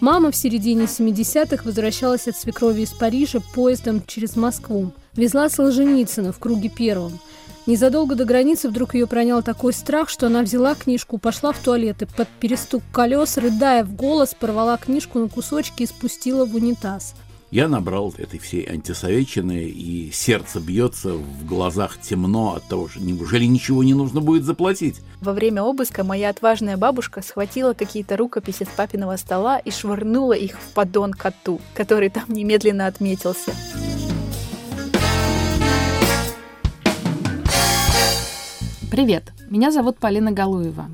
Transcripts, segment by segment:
Мама в середине 70-х возвращалась от свекрови из Парижа поездом через Москву. Везла Солженицына в круге первом. Незадолго до границы вдруг ее пронял такой страх, что она взяла книжку, пошла в туалет и под перестук колес, рыдая в голос, порвала книжку на кусочки и спустила в унитаз. Я набрал этой всей антисоветчины, и сердце бьется, в глазах темно от того, что неужели ничего не нужно будет заплатить? Во время обыска моя отважная бабушка схватила какие-то рукописи с папиного стола и швырнула их в поддон коту, который там немедленно отметился. Привет, меня зовут Полина Галуева.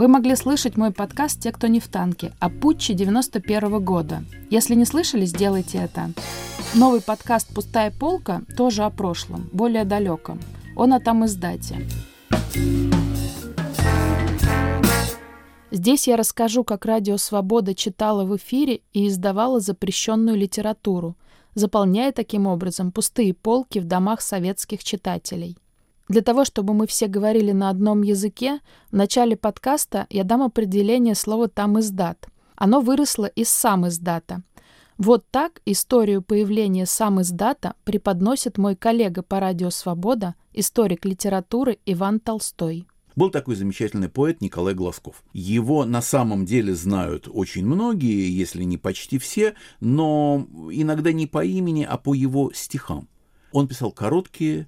Вы могли слышать мой подкаст «Те, кто не в танке» о путче 91 -го года. Если не слышали, сделайте это. Новый подкаст «Пустая полка» тоже о прошлом, более далеком. Он о там издате. Здесь я расскажу, как Радио Свобода читала в эфире и издавала запрещенную литературу, заполняя таким образом пустые полки в домах советских читателей. Для того, чтобы мы все говорили на одном языке, в начале подкаста я дам определение слова «там издат». Оно выросло из сам издата. Вот так историю появления сам издата преподносит мой коллега по радио «Свобода», историк литературы Иван Толстой. Был такой замечательный поэт Николай Глазков. Его на самом деле знают очень многие, если не почти все, но иногда не по имени, а по его стихам. Он писал короткие,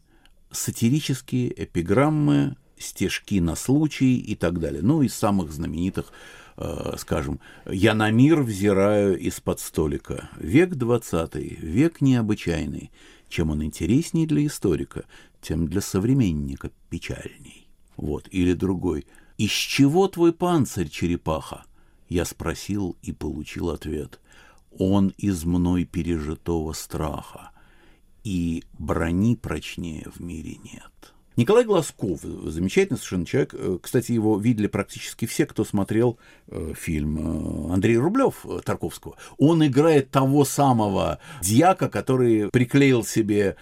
сатирические эпиграммы, стежки на случай и так далее. Ну, из самых знаменитых, э, скажем, «Я на мир взираю из-под столика». Век двадцатый, век необычайный. Чем он интересней для историка, тем для современника печальней. Вот, или другой. «Из чего твой панцирь, черепаха?» Я спросил и получил ответ. «Он из мной пережитого страха» и брони прочнее в мире нет. Николай Глазков, замечательный совершенно человек. Э, кстати, его видели практически все, кто смотрел э, фильм э, Андрей Рублев Тарковского. Он играет того самого дьяка, который приклеил себе,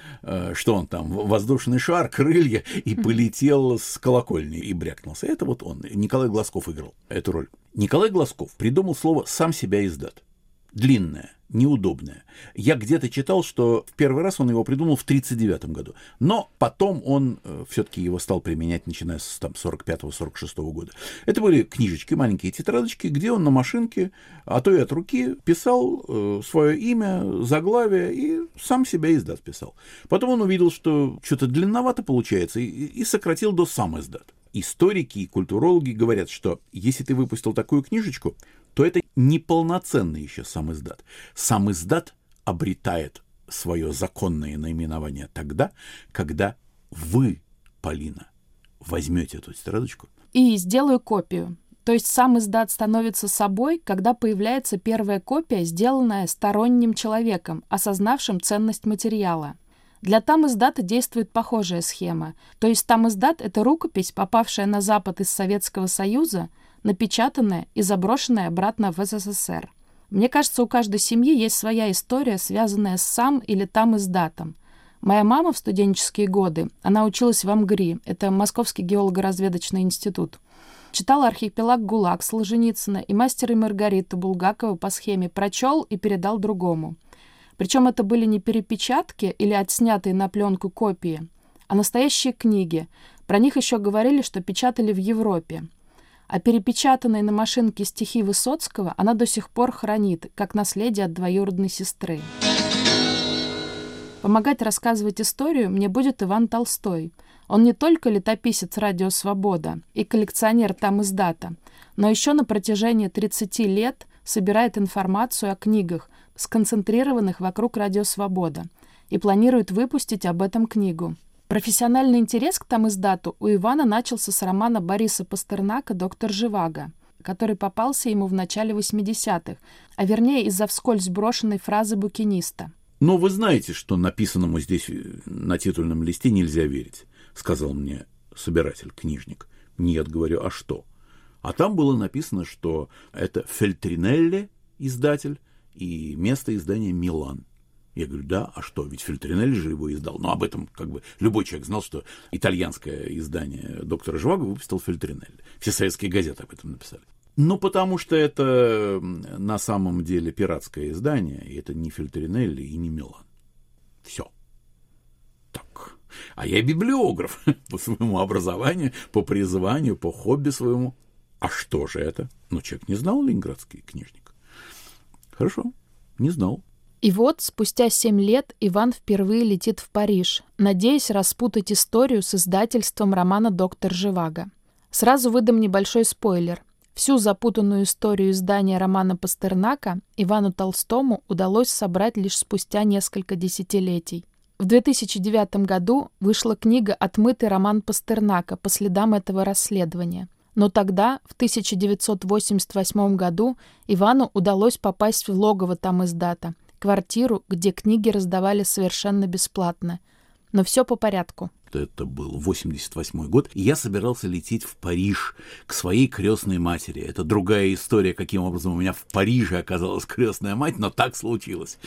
что он там, воздушный шар, крылья, и полетел с колокольни и брякнулся. Это вот он. Николай Глазков играл эту роль. Николай Глазков придумал слово «сам себя издат». Длинное неудобное. Я где-то читал, что в первый раз он его придумал в 1939 году, но потом он э, все-таки его стал применять, начиная с там, 45-46 года. Это были книжечки, маленькие тетрадочки, где он на машинке, а то и от руки, писал э, свое имя, заглавие и сам себя издат писал. Потом он увидел, что что-то длинновато получается, и, и сократил до сам издат. Историки и культурологи говорят, что если ты выпустил такую книжечку, то это неполноценный еще сам издат. Сам издат обретает свое законное наименование тогда, когда вы, Полина, возьмете эту тетрадочку и сделаю копию. То есть сам издат становится собой, когда появляется первая копия, сделанная сторонним человеком, осознавшим ценность материала. Для там издата действует похожая схема. То есть там издат — это рукопись, попавшая на Запад из Советского Союза, напечатанная и заброшенная обратно в СССР. Мне кажется, у каждой семьи есть своя история, связанная с сам или там издатом. Моя мама в студенческие годы, она училась в АМГРИ, это Московский геолого-разведочный институт. Читала «Архипелаг ГУЛАГ» Солженицына и «Мастера и Маргариту» Булгакова по схеме «Прочел и передал другому». Причем это были не перепечатки или отснятые на пленку копии, а настоящие книги. Про них еще говорили, что печатали в Европе. А перепечатанные на машинке стихи Высоцкого она до сих пор хранит, как наследие от двоюродной сестры. Помогать рассказывать историю мне будет Иван Толстой. Он не только летописец «Радио Свобода» и коллекционер там издата, но еще на протяжении 30 лет собирает информацию о книгах, сконцентрированных вокруг «Радио Свобода», и планирует выпустить об этом книгу. Профессиональный интерес к там издату у Ивана начался с романа Бориса Пастернака «Доктор Живаго», который попался ему в начале 80-х, а вернее из-за вскользь брошенной фразы букиниста. «Но вы знаете, что написанному здесь э, на титульном листе нельзя верить», — сказал мне собиратель, книжник. «Нет, — говорю, — а что?» А там было написано, что это Фельтринелли, издатель, и место издания Милан. Я говорю, да, а что, ведь Фильтринелли же его издал. Но об этом как бы любой человек знал, что итальянское издание доктора Живаго выпустил Фильтринелли. Все советские газеты об этом написали. Ну, потому что это на самом деле пиратское издание, и это не Фильтринелли и не Милан. Все. Так. А я библиограф по своему образованию, по призванию, по хобби своему. А что же это? Ну, человек не знал ленинградский книжник. Хорошо, не знал. И вот, спустя семь лет, Иван впервые летит в Париж, надеясь распутать историю с издательством романа «Доктор Живаго». Сразу выдам небольшой спойлер. Всю запутанную историю издания романа Пастернака Ивану Толстому удалось собрать лишь спустя несколько десятилетий. В 2009 году вышла книга «Отмытый роман Пастернака» по следам этого расследования. Но тогда, в 1988 году, Ивану удалось попасть в логово там издата, квартиру, где книги раздавали совершенно бесплатно. Но все по порядку это был 88 год, и я собирался лететь в Париж к своей крестной матери. Это другая история, каким образом у меня в Париже оказалась крестная мать, но так случилось.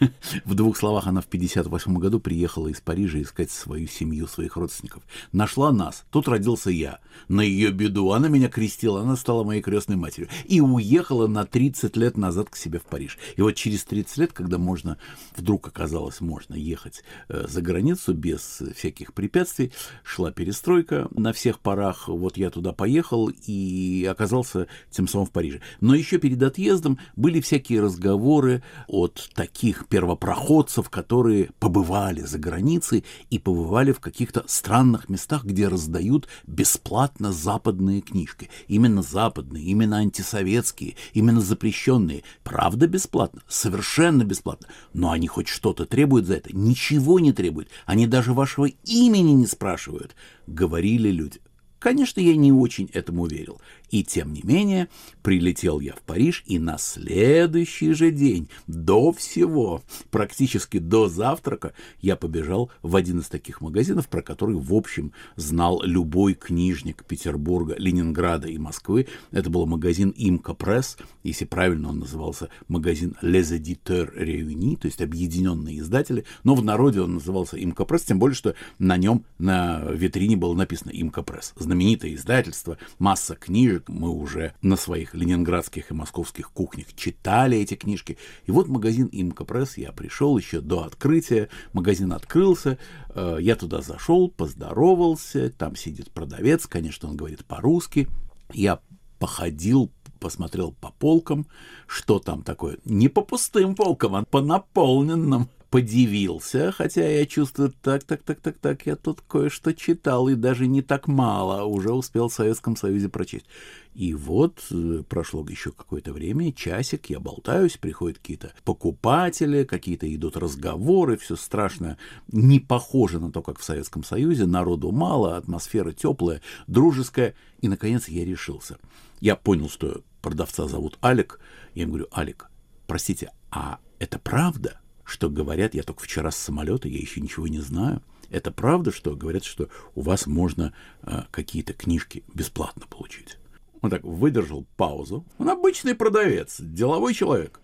В двух словах, она в 58 году приехала из Парижа искать свою семью, своих родственников. Нашла нас, тут родился я. На ее беду она меня крестила, она стала моей крестной матерью. И уехала на 30 лет назад к себе в Париж. И вот через 30 лет, когда можно, вдруг оказалось, можно ехать э, за границу без всяких препятствий, шла перестройка на всех парах. Вот я туда поехал и оказался тем самым в Париже. Но еще перед отъездом были всякие разговоры от таких первопроходцев, которые побывали за границей и побывали в каких-то странных местах, где раздают бесплатно западные книжки. Именно западные, именно антисоветские, именно запрещенные. Правда бесплатно? Совершенно бесплатно. Но они хоть что-то требуют за это? Ничего не требуют. Они даже вашего имени имени не спрашивают, говорили люди. Конечно, я не очень этому верил. И тем не менее, прилетел я в Париж, и на следующий же день, до всего, практически до завтрака, я побежал в один из таких магазинов, про который, в общем, знал любой книжник Петербурга, Ленинграда и Москвы. Это был магазин Имка Пресс, если правильно он назывался магазин Les Éditeurs Réunis, то есть объединенные издатели, но в народе он назывался Имка Пресс, тем более, что на нем на витрине было написано Имка Пресс. Знаменитое издательство, масса книжек, мы уже на своих ленинградских и московских кухнях читали эти книжки. И вот магазин Имка Пресс, я пришел еще до открытия, магазин открылся, э, я туда зашел, поздоровался, там сидит продавец, конечно, он говорит по-русски. Я походил, посмотрел по полкам, что там такое. Не по пустым полкам, а по наполненным подивился, хотя я чувствую, так, так, так, так, так, я тут кое-что читал, и даже не так мало, уже успел в Советском Союзе прочесть. И вот э, прошло еще какое-то время, часик, я болтаюсь, приходят какие-то покупатели, какие-то идут разговоры, все страшно не похоже на то, как в Советском Союзе, народу мало, атмосфера теплая, дружеская, и, наконец, я решился. Я понял, что продавца зовут Алик, я ему говорю, Алик, простите, а это правда? Что говорят, я только вчера с самолета, я еще ничего не знаю. Это правда, что говорят, что у вас можно э, какие-то книжки бесплатно получить? Он так выдержал паузу. Он обычный продавец, деловой человек.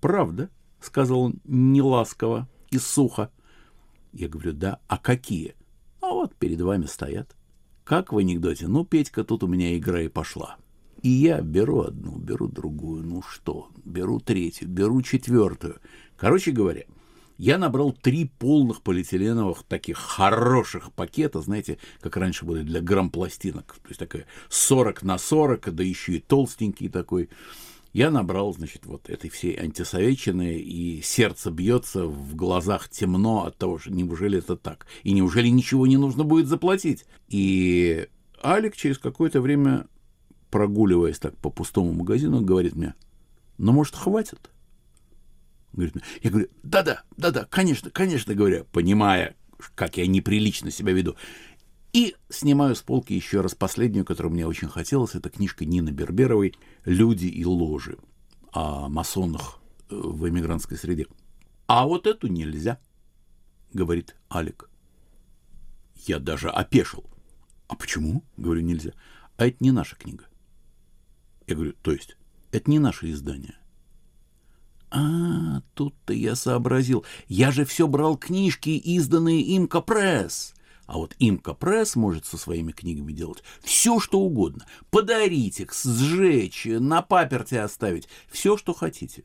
Правда, сказал он неласково и сухо. Я говорю, да, а какие? А вот перед вами стоят. Как в анекдоте, ну, Петька, тут у меня игра и пошла. И я беру одну, беру другую, ну что, беру третью, беру четвертую. Короче говоря, я набрал три полных полиэтиленовых таких хороших пакета, знаете, как раньше были для грампластинок, то есть такая 40 на 40, да еще и толстенький такой. Я набрал, значит, вот этой всей антисоветчины, и сердце бьется, в глазах темно от того, что неужели это так? И неужели ничего не нужно будет заплатить? И Алик через какое-то время, прогуливаясь так по пустому магазину, говорит мне, ну, может, хватит? Говорит, я говорю, да-да, да-да, конечно, конечно, говорю, понимая, как я неприлично себя веду. И снимаю с полки еще раз последнюю, которую мне очень хотелось. Это книжка Нины Берберовой «Люди и ложи» о масонах э, в эмигрантской среде. А вот эту нельзя, говорит Алик. Я даже опешил. А почему? Говорю, нельзя. А это не наша книга. Я говорю, то есть, это не наше издание. А, тут-то я сообразил. Я же все брал книжки, изданные им Капресс. А вот Имка Пресс может со своими книгами делать все, что угодно. Подарить их, сжечь, на паперте оставить. Все, что хотите.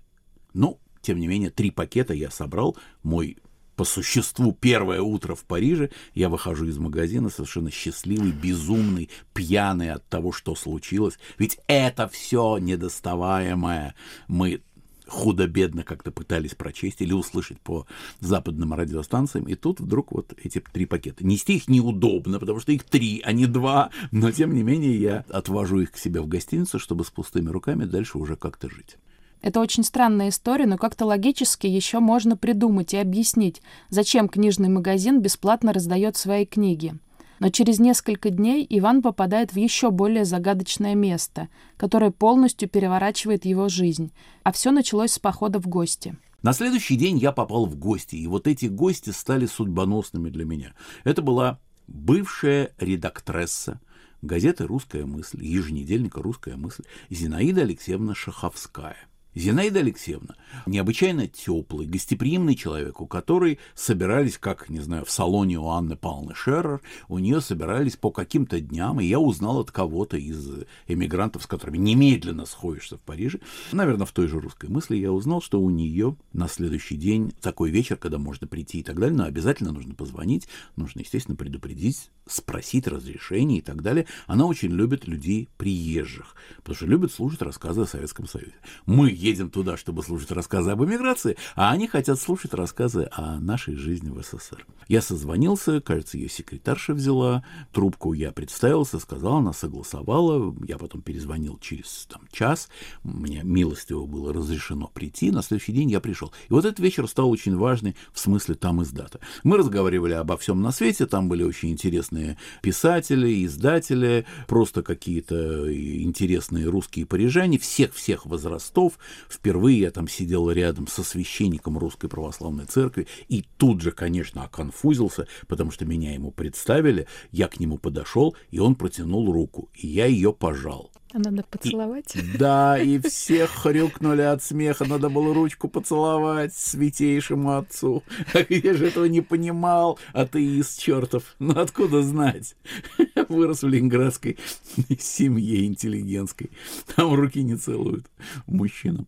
Ну, тем не менее, три пакета я собрал. Мой по существу первое утро в Париже, я выхожу из магазина совершенно счастливый, безумный, пьяный от того, что случилось. Ведь это все недоставаемое. Мы худо-бедно как-то пытались прочесть или услышать по западным радиостанциям, и тут вдруг вот эти три пакета. Нести их неудобно, потому что их три, а не два, но тем не менее я отвожу их к себе в гостиницу, чтобы с пустыми руками дальше уже как-то жить. Это очень странная история, но как-то логически еще можно придумать и объяснить, зачем книжный магазин бесплатно раздает свои книги. Но через несколько дней Иван попадает в еще более загадочное место, которое полностью переворачивает его жизнь. А все началось с похода в гости. На следующий день я попал в гости, и вот эти гости стали судьбоносными для меня. Это была бывшая редактресса газеты «Русская мысль», еженедельника «Русская мысль» Зинаида Алексеевна Шаховская – Зинаида Алексеевна, необычайно теплый, гостеприимный человек, у которой собирались, как, не знаю, в салоне у Анны Павловны Шеррер, у нее собирались по каким-то дням, и я узнал от кого-то из эмигрантов, с которыми немедленно сходишься в Париже, наверное, в той же русской мысли, я узнал, что у нее на следующий день такой вечер, когда можно прийти и так далее, но обязательно нужно позвонить, нужно, естественно, предупредить, спросить разрешение и так далее. Она очень любит людей приезжих, потому что любит слушать рассказы о Советском Союзе. Мы едем туда, чтобы слушать рассказы об эмиграции, а они хотят слушать рассказы о нашей жизни в СССР. Я созвонился, кажется, ее секретарша взяла трубку, я представился, сказал, она согласовала, я потом перезвонил через там, час, мне милостиво было разрешено прийти, на следующий день я пришел. И вот этот вечер стал очень важный в смысле там из дата. Мы разговаривали обо всем на свете, там были очень интересные писатели, издатели, просто какие-то интересные русские парижане всех-всех возрастов, Впервые я там сидел рядом со священником Русской Православной Церкви и тут же, конечно, оконфузился, потому что меня ему представили, я к нему подошел, и он протянул руку, и я ее пожал. А надо поцеловать? И, да, и все хрюкнули от смеха. Надо было ручку поцеловать святейшему отцу. Я же этого не понимал, атеист чертов. Ну откуда знать? Вырос в ленинградской семье интеллигентской. Там руки не целуют мужчинам.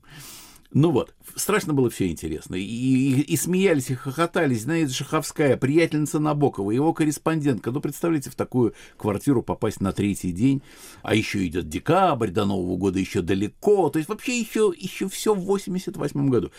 Ну вот, страшно было все интересно. И, и, и смеялись, и хохотались. Знаете, Шаховская, приятельница Набокова, его корреспондентка. Ну, представляете, в такую квартиру попасть на третий день. А еще идет декабрь, до Нового года еще далеко. То есть вообще еще, еще все в 88 году.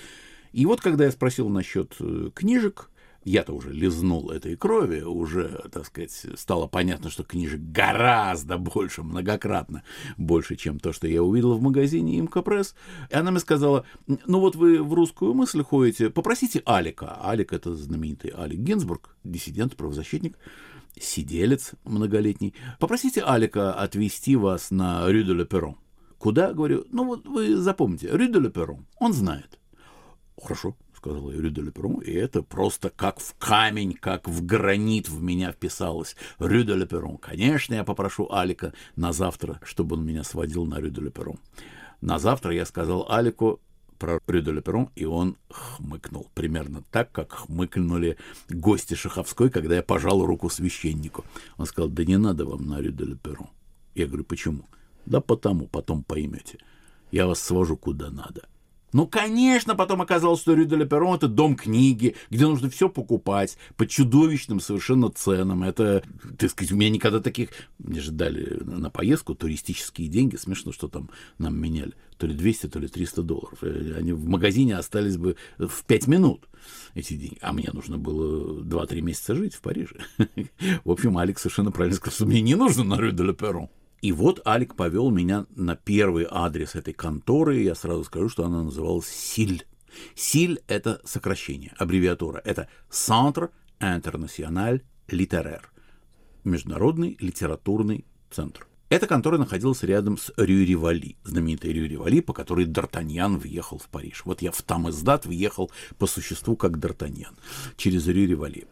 И вот, когда я спросил насчет э, книжек, я-то уже лизнул этой крови, уже, так сказать, стало понятно, что книжек гораздо больше, многократно больше, чем то, что я увидел в магазине Имка Пресс. И она мне сказала, ну вот вы в русскую мысль ходите, попросите Алика. Алик — это знаменитый Алик Гинзбург, диссидент, правозащитник, сиделец многолетний. Попросите Алика отвезти вас на Рю де Перрон. Куда, говорю, ну вот вы запомните, Рю де Перрон, он знает. Хорошо, сказала Рю де Леперон, и это просто как в камень, как в гранит в меня вписалось. Рю де Леперон. Конечно, я попрошу Алика на завтра, чтобы он меня сводил на Рю де Леперон. На завтра я сказал Алику про Рю де Леперон, и он хмыкнул. Примерно так, как хмыкнули гости Шаховской, когда я пожал руку священнику. Он сказал, да не надо вам на Рю де Леперон. Я говорю, почему? Да потому, потом поймете. Я вас свожу куда надо. Ну, конечно, потом оказалось, что Рю де Перрон это дом книги, где нужно все покупать по чудовищным совершенно ценам. Это, так сказать, у меня никогда таких... Мне же дали на поездку туристические деньги. Смешно, что там нам меняли. То ли 200, то ли 300 долларов. Э, они в магазине остались бы в 5 минут, эти деньги. А мне нужно было 2-3 месяца жить в Париже. В общем, Алекс совершенно правильно сказал, что мне не нужно на Рю де Перрон. И вот Алик повел меня на первый адрес этой конторы, я сразу скажу, что она называлась СИЛь. СИЛь — это сокращение, аббревиатура. Это Centre International Littéraire, Международный литературный центр. Эта контора находилась рядом с Рю-Ривали, знаменитой Рю-Ривали, по которой Д'Артаньян въехал в Париж. Вот я в Тамиздат въехал по существу как Д'Артаньян через Рю-Ривали.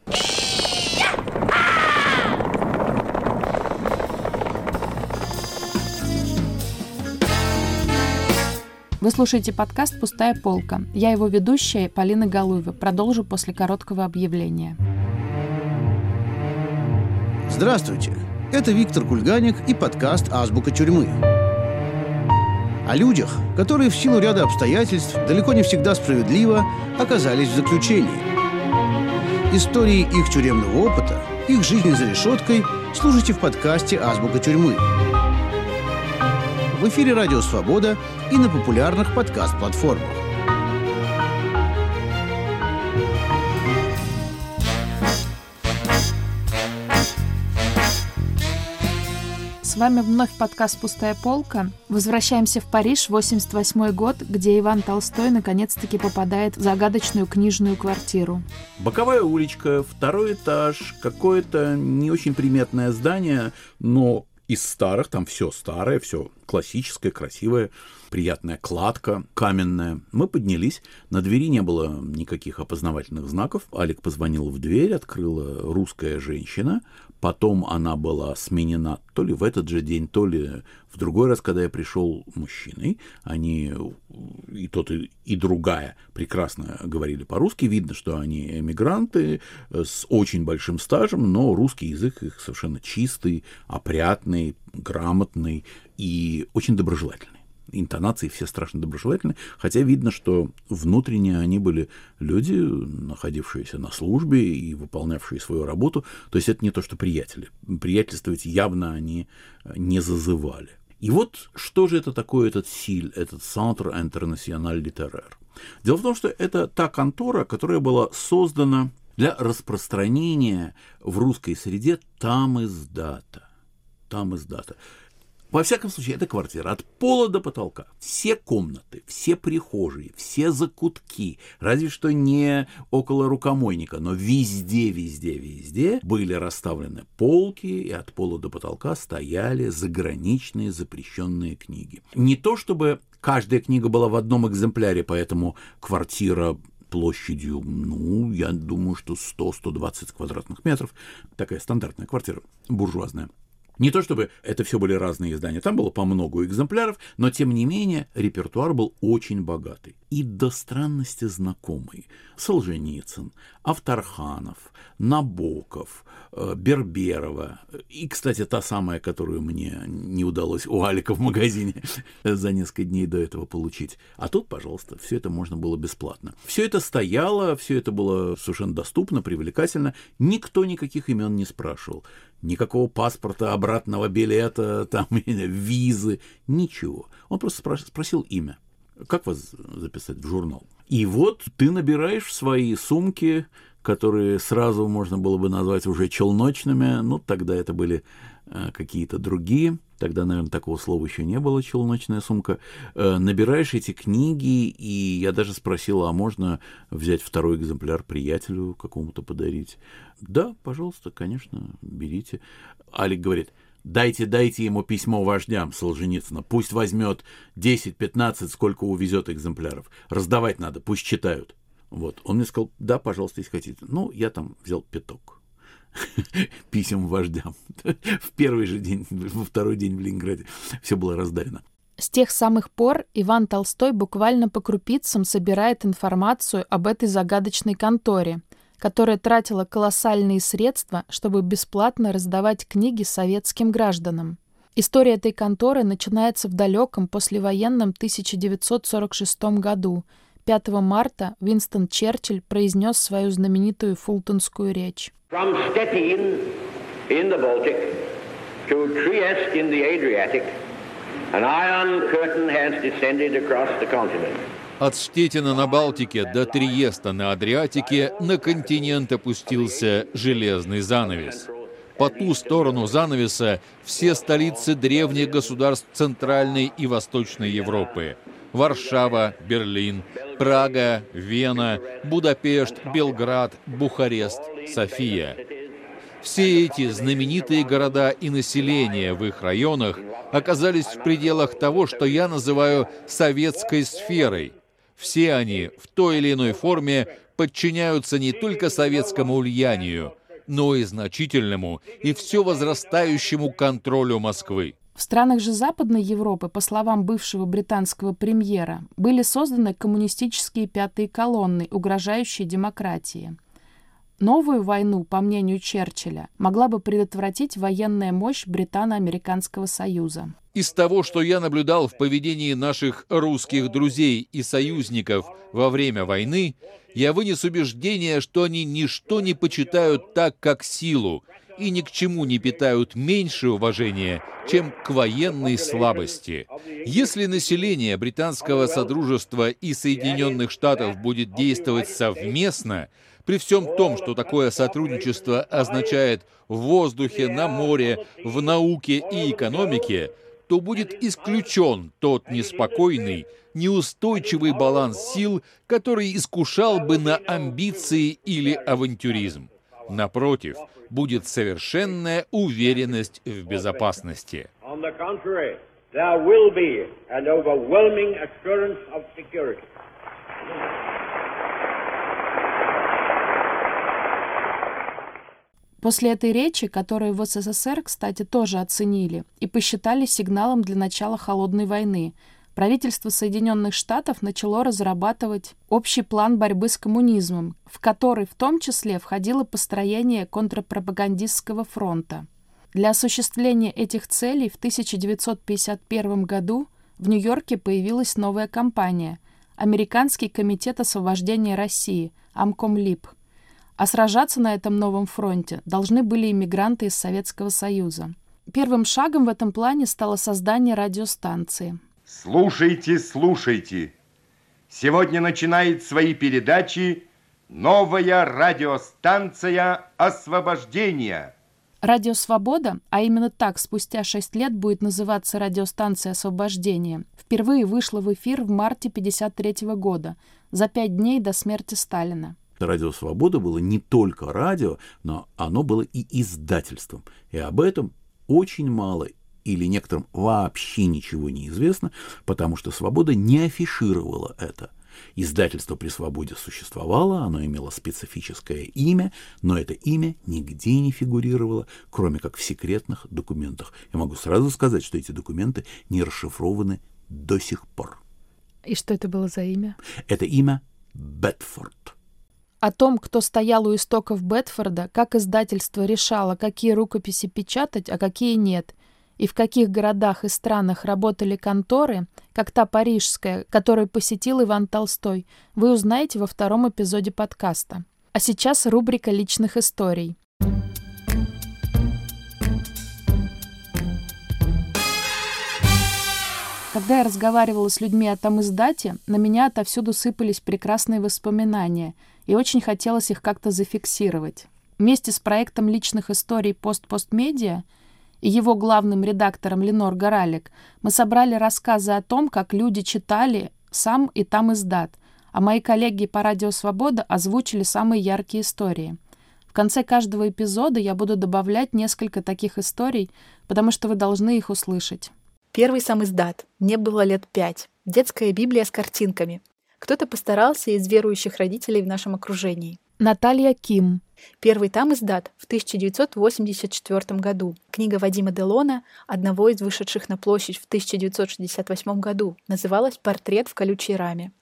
Вы слушаете подкаст «Пустая полка». Я его ведущая Полина Галуева. Продолжу после короткого объявления. Здравствуйте! Это Виктор Кульганик и подкаст «Азбука тюрьмы». О людях, которые в силу ряда обстоятельств далеко не всегда справедливо оказались в заключении. Истории их тюремного опыта, их жизни за решеткой слушайте в подкасте «Азбука тюрьмы». В эфире «Радио Свобода» и на популярных подкаст-платформах. С вами вновь подкаст «Пустая полка». Возвращаемся в Париж, 88 год, где Иван Толстой наконец-таки попадает в загадочную книжную квартиру. Боковая уличка, второй этаж, какое-то не очень приметное здание, но из старых, там все старое, все классическое, красивое, приятная кладка, каменная. Мы поднялись, на двери не было никаких опознавательных знаков. Алик позвонил в дверь, открыла русская женщина, Потом она была сменена то ли в этот же день, то ли в другой раз, когда я пришел мужчиной. Они и тот, и другая прекрасно говорили по-русски. Видно, что они эмигранты с очень большим стажем, но русский язык их совершенно чистый, опрятный, грамотный и очень доброжелательный интонации все страшно доброжелательны, хотя видно, что внутренне они были люди, находившиеся на службе и выполнявшие свою работу. То есть это не то, что приятели. Приятельствовать явно они не зазывали. И вот что же это такое, этот СИЛь, этот Центр Интернациональ Литерер? Дело в том, что это та контора, которая была создана для распространения в русской среде там издата. Там издата. Во всяком случае, эта квартира от пола до потолка. Все комнаты, все прихожие, все закутки, разве что не около рукомойника, но везде, везде, везде были расставлены полки, и от пола до потолка стояли заграничные запрещенные книги. Не то чтобы каждая книга была в одном экземпляре, поэтому квартира площадью, ну, я думаю, что 100-120 квадратных метров. Такая стандартная квартира, буржуазная. Не то чтобы это все были разные издания, там было по много экземпляров, но тем не менее репертуар был очень богатый. И до странности знакомый. Солженицын, Авторханов, Набоков, э, Берберова. И, кстати, та самая, которую мне не удалось у Алика в магазине за несколько дней до этого получить. А тут, пожалуйста, все это можно было бесплатно. Все это стояло, все это было совершенно доступно, привлекательно. Никто никаких имен не спрашивал никакого паспорта, обратного билета, там, визы, ничего. Он просто спросил имя. Как вас записать в журнал? И вот ты набираешь свои сумки, которые сразу можно было бы назвать уже челночными, ну, тогда это были какие-то другие, тогда, наверное, такого слова еще не было, челночная сумка, э, набираешь эти книги, и я даже спросила, а можно взять второй экземпляр приятелю какому-то подарить? Да, пожалуйста, конечно, берите. Алик говорит, дайте, дайте ему письмо вождям Солженицына, пусть возьмет 10-15, сколько увезет экземпляров. Раздавать надо, пусть читают. Вот. Он мне сказал, да, пожалуйста, если хотите. Ну, я там взял пяток писем вождям. В первый же день, во второй день в Ленинграде все было раздарено. С тех самых пор Иван Толстой буквально по крупицам собирает информацию об этой загадочной конторе, которая тратила колоссальные средства, чтобы бесплатно раздавать книги советским гражданам. История этой конторы начинается в далеком послевоенном 1946 году. 5 марта Винстон Черчилль произнес свою знаменитую фултонскую речь. От Штетина на Балтике до Триеста на Адриатике на континент опустился железный занавес. По ту сторону занавеса все столицы древних государств Центральной и Восточной Европы. Варшава, Берлин, Прага, Вена, Будапешт, Белград, Бухарест, София. Все эти знаменитые города и население в их районах оказались в пределах того, что я называю советской сферой – все они в той или иной форме подчиняются не только советскому влиянию, но и значительному и все возрастающему контролю Москвы. В странах же Западной Европы, по словам бывшего британского премьера, были созданы коммунистические пятые колонны, угрожающие демократии. Новую войну, по мнению Черчилля, могла бы предотвратить военная мощь Британо-Американского союза. Из того, что я наблюдал в поведении наших русских друзей и союзников во время войны, я вынес убеждение, что они ничто не почитают так, как силу, и ни к чему не питают меньше уважения, чем к военной слабости. Если население Британского Содружества и Соединенных Штатов будет действовать совместно, при всем том, что такое сотрудничество означает в воздухе, на море, в науке и экономике, то будет исключен тот неспокойный, неустойчивый баланс сил, который искушал бы на амбиции или авантюризм. Напротив, будет совершенная уверенность в безопасности. После этой речи, которую в СССР, кстати, тоже оценили и посчитали сигналом для начала холодной войны, правительство Соединенных Штатов начало разрабатывать общий план борьбы с коммунизмом, в который в том числе входило построение контрпропагандистского фронта. Для осуществления этих целей в 1951 году в Нью-Йорке появилась новая компания – Американский комитет освобождения России, Амкомлип. А сражаться на этом новом фронте должны были иммигранты из Советского Союза. Первым шагом в этом плане стало создание радиостанции – Слушайте, слушайте. Сегодня начинает свои передачи новая радиостанция «Освобождение». Радио «Свобода», а именно так спустя шесть лет будет называться радиостанция «Освобождение», впервые вышла в эфир в марте 1953 года, за пять дней до смерти Сталина. Радио «Свобода» было не только радио, но оно было и издательством. И об этом очень мало или некоторым вообще ничего не известно, потому что «Свобода» не афишировала это. Издательство при свободе существовало, оно имело специфическое имя, но это имя нигде не фигурировало, кроме как в секретных документах. Я могу сразу сказать, что эти документы не расшифрованы до сих пор. И что это было за имя? Это имя Бетфорд. О том, кто стоял у истоков Бетфорда, как издательство решало, какие рукописи печатать, а какие нет – и в каких городах и странах работали конторы, как та парижская, которую посетил Иван Толстой, вы узнаете во втором эпизоде подкаста. А сейчас рубрика личных историй. Когда я разговаривала с людьми о том издате, на меня отовсюду сыпались прекрасные воспоминания, и очень хотелось их как-то зафиксировать. Вместе с проектом личных историй «Пост-Пост-Медиа» и его главным редактором Ленор Горалик, мы собрали рассказы о том, как люди читали сам и там издат, а мои коллеги по «Радио Свобода» озвучили самые яркие истории. В конце каждого эпизода я буду добавлять несколько таких историй, потому что вы должны их услышать. Первый сам издат. Мне было лет пять. Детская Библия с картинками. Кто-то постарался из верующих родителей в нашем окружении. Наталья Ким. Первый там издат в 1984 году. Книга Вадима Делона, одного из вышедших на площадь в 1968 году, называлась «Портрет в колючей раме».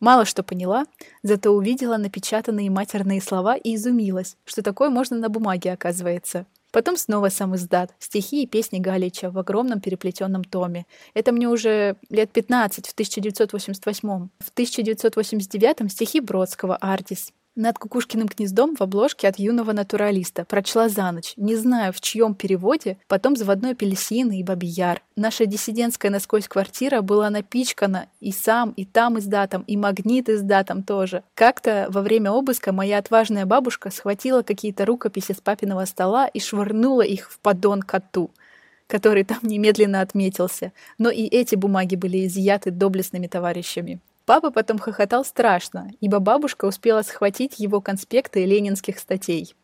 Мало что поняла, зато увидела напечатанные матерные слова и изумилась, что такое можно на бумаге, оказывается. Потом снова сам издат, стихи и песни Галича в огромном переплетенном томе. Это мне уже лет 15, в 1988. В 1989 стихи Бродского «Артис». Над Кукушкиным гнездом в обложке от юного натуралиста. Прочла за ночь. Не знаю, в чьем переводе. Потом заводной апельсин и бабияр. Наша диссидентская насквозь квартира была напичкана и сам, и там издатом, и магнит издатом тоже. Как-то во время обыска моя отважная бабушка схватила какие-то рукописи с папиного стола и швырнула их в поддон коту который там немедленно отметился. Но и эти бумаги были изъяты доблестными товарищами. Папа потом хохотал страшно, ибо бабушка успела схватить его конспекты ленинских статей.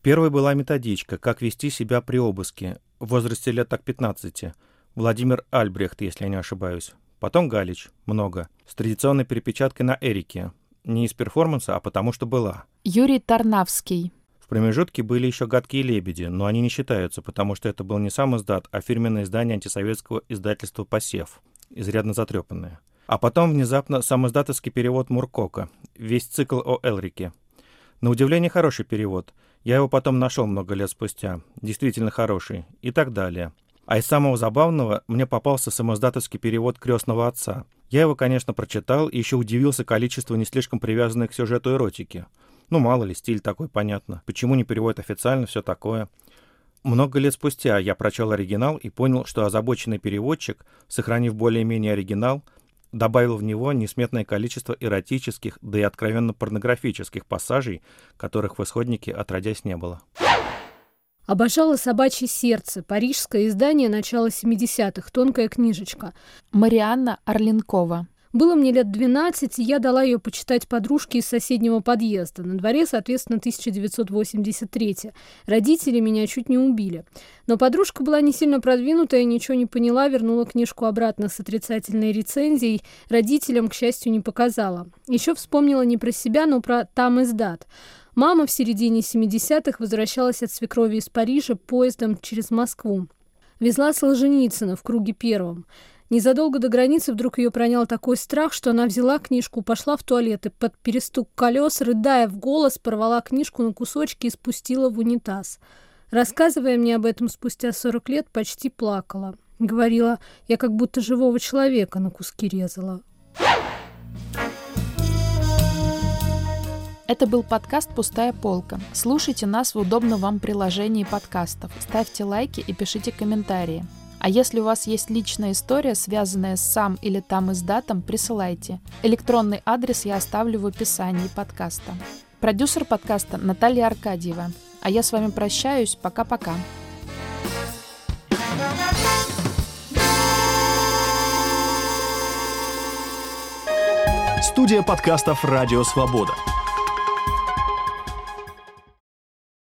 Первой была методичка «Как вести себя при обыске» в возрасте лет так 15. Владимир Альбрехт, если я не ошибаюсь. Потом Галич, много. С традиционной перепечаткой на Эрике. Не из перформанса, а потому что была. Юрий Тарнавский. В промежутке были еще «Гадкие лебеди», но они не считаются, потому что это был не сам издат, а фирменное издание антисоветского издательства «Посев», изрядно затрепанное. А потом внезапно самоздатовский перевод Муркока, весь цикл о Элрике. На удивление хороший перевод. Я его потом нашел много лет спустя. Действительно хороший. И так далее. А из самого забавного мне попался самоздатовский перевод «Крестного отца». Я его, конечно, прочитал и еще удивился количеству не слишком привязанной к сюжету эротики. Ну, мало ли, стиль такой, понятно. Почему не переводят официально, все такое. Много лет спустя я прочел оригинал и понял, что озабоченный переводчик, сохранив более-менее оригинал, добавил в него несметное количество эротических, да и откровенно порнографических пассажей, которых в исходнике отродясь не было. Обожала «Собачье сердце», парижское издание начала 70-х, тонкая книжечка. Марианна Орленкова. Было мне лет 12, и я дала ее почитать подружке из соседнего подъезда. На дворе, соответственно, 1983. Родители меня чуть не убили. Но подружка была не сильно продвинутая, ничего не поняла, вернула книжку обратно с отрицательной рецензией. Родителям, к счастью, не показала. Еще вспомнила не про себя, но про «Там издат». Мама в середине 70-х возвращалась от свекрови из Парижа поездом через Москву. Везла Солженицына в круге первом. Незадолго до границы вдруг ее пронял такой страх, что она взяла книжку, пошла в туалет и под перестук колес, рыдая в голос, порвала книжку на кусочки и спустила в унитаз. Рассказывая мне об этом спустя 40 лет, почти плакала. Говорила, я как будто живого человека на куски резала. Это был подкаст «Пустая полка». Слушайте нас в удобном вам приложении подкастов. Ставьте лайки и пишите комментарии. А если у вас есть личная история, связанная с сам или там издатом, присылайте. Электронный адрес я оставлю в описании подкаста. Продюсер подкаста Наталья Аркадьева. А я с вами прощаюсь. Пока-пока. Студия подкастов «Радио Свобода».